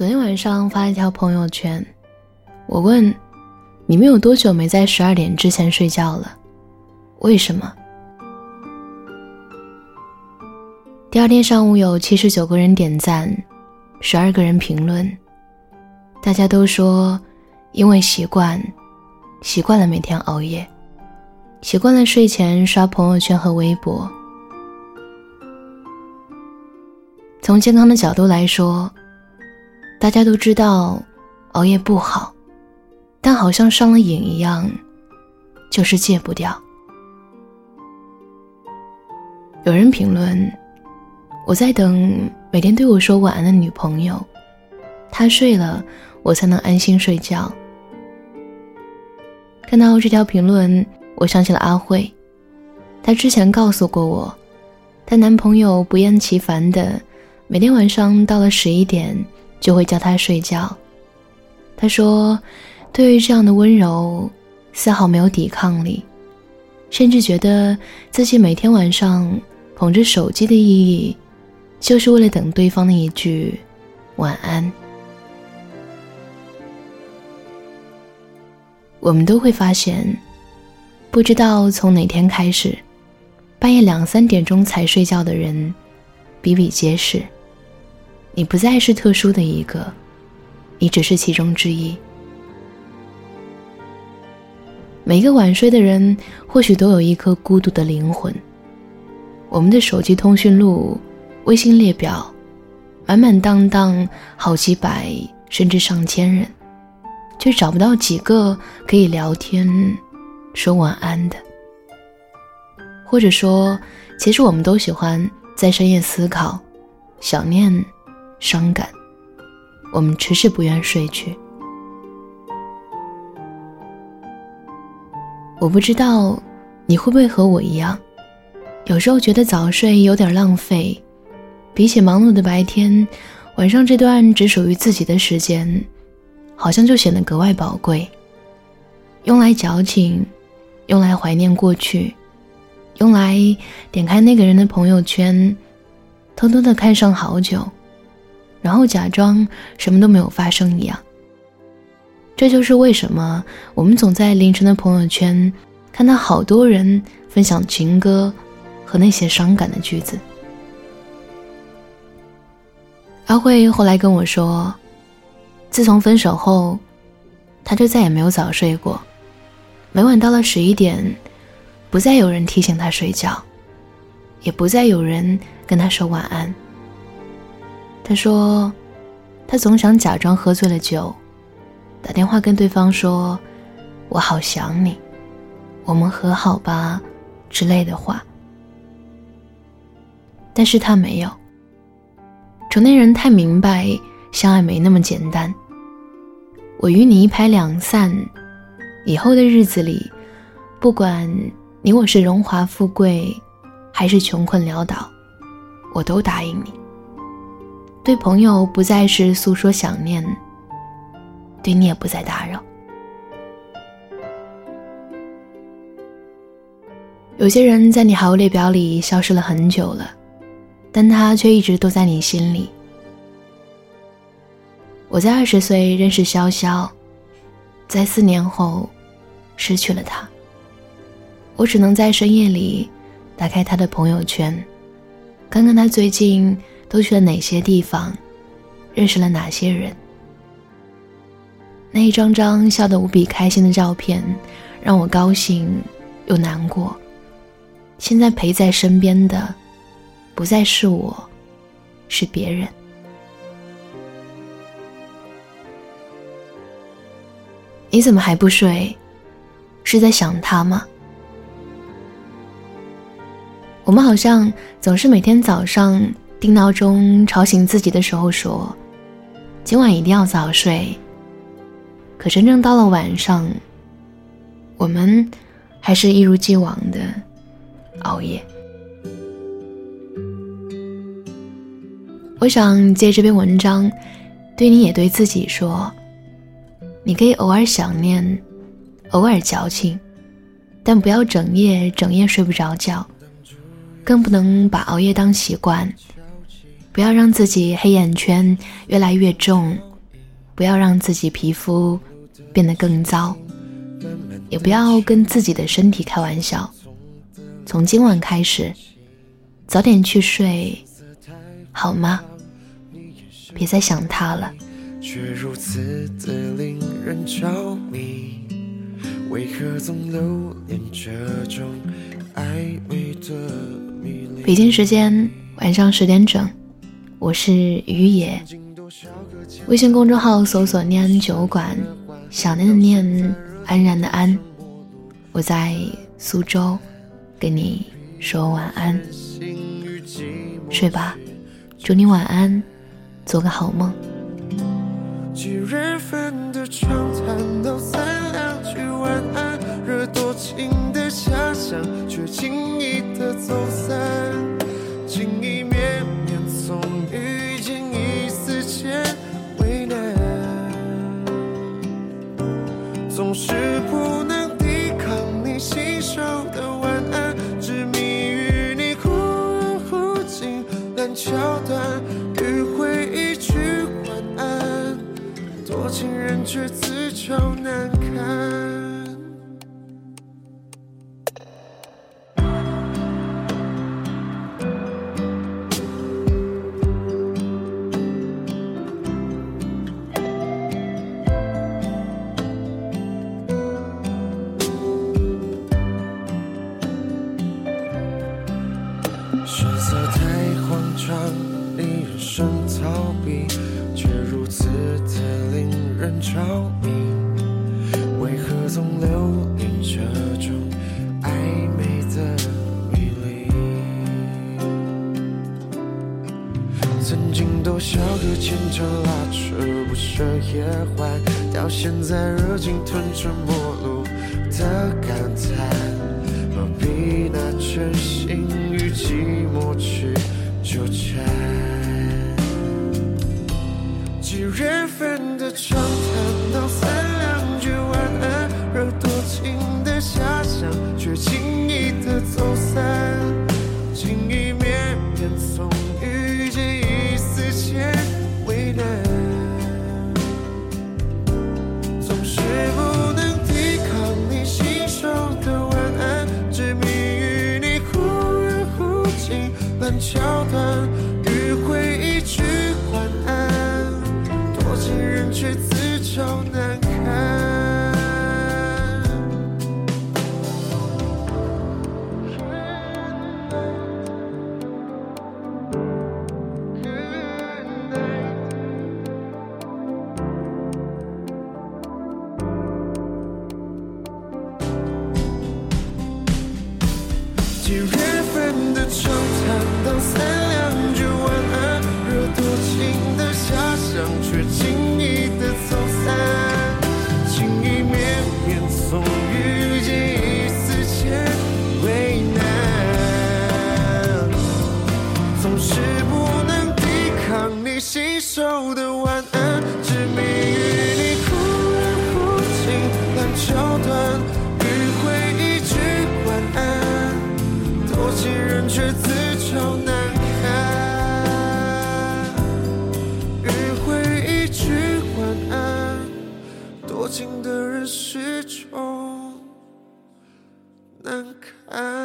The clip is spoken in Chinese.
昨天晚上发了一条朋友圈，我问：“你们有多久没在十二点之前睡觉了？为什么？”第二天上午有七十九个人点赞，十二个人评论，大家都说因为习惯，习惯了每天熬夜，习惯了睡前刷朋友圈和微博。从健康的角度来说，大家都知道熬夜不好，但好像上了瘾一样，就是戒不掉。有人评论。我在等每天对我说晚安的女朋友，她睡了，我才能安心睡觉。看到这条评论，我想起了阿慧，她之前告诉过我，她男朋友不厌其烦的每天晚上到了十一点就会叫他睡觉。他说，对于这样的温柔，丝毫没有抵抗力，甚至觉得自己每天晚上捧着手机的意义。就是为了等对方的一句晚安。我们都会发现，不知道从哪天开始，半夜两三点钟才睡觉的人比比皆是。你不再是特殊的一个，你只是其中之一。每个晚睡的人，或许都有一颗孤独的灵魂。我们的手机通讯录。微信列表满满当当，好几百甚至上千人，却找不到几个可以聊天、说晚安的。或者说，其实我们都喜欢在深夜思考、想念、伤感，我们迟迟不愿睡去。我不知道你会不会和我一样，有时候觉得早睡有点浪费。比起忙碌的白天，晚上这段只属于自己的时间，好像就显得格外宝贵。用来矫情，用来怀念过去，用来点开那个人的朋友圈，偷偷的看上好久，然后假装什么都没有发生一样。这就是为什么我们总在凌晨的朋友圈看到好多人分享情歌和那些伤感的句子。阿慧后来跟我说，自从分手后，他就再也没有早睡过。每晚到了十一点，不再有人提醒他睡觉，也不再有人跟他说晚安。他说，他总想假装喝醉了酒，打电话跟对方说：“我好想你，我们和好吧”之类的话。但是他没有。成年人太明白，相爱没那么简单。我与你一拍两散，以后的日子里，不管你我是荣华富贵，还是穷困潦倒，我都答应你。对朋友不再是诉说想念，对你也不再打扰。有些人在你好友列表里消失了很久了。但他却一直都在你心里。我在二十岁认识潇潇，在四年后失去了他。我只能在深夜里打开他的朋友圈，看看他最近都去了哪些地方，认识了哪些人。那一张张笑得无比开心的照片，让我高兴又难过。现在陪在身边的。不再是我，是别人。你怎么还不睡？是在想他吗？我们好像总是每天早上定闹钟吵醒自己的时候说：“今晚一定要早睡。”可真正到了晚上，我们还是一如既往的熬夜。我想借这篇文章，对你也对自己说：你可以偶尔想念，偶尔矫情，但不要整夜整夜睡不着觉，更不能把熬夜当习惯。不要让自己黑眼圈越来越重，不要让自己皮肤变得更糟，也不要跟自己的身体开玩笑。从今晚开始，早点去睡，好吗？别再想他了。北京时间晚上十点整，我是于野。微信公众号搜索“念安酒馆”，想念的念，安然的安。我在苏州，跟你说晚安，睡吧，祝你晚安，做个好梦。几人份的是不能抵抗你信手的晚安，执迷于你忽远忽近烂桥段。迂回一句晚安，多情人却自找难色太慌张，你人生逃避，却如此的令。人着迷，为何总留恋这种暧昧的迷离？曾经多少个牵肠拉扯不舍夜欢，到现在热情吞成陌路的感叹，何必拿真心寂寞去纠缠？几人份桥段，手的晚安，执迷于你忽远忽近烂桥段，迂回一句晚安，多情人却自找难堪。迂回一句晚安，多情的人始终难堪。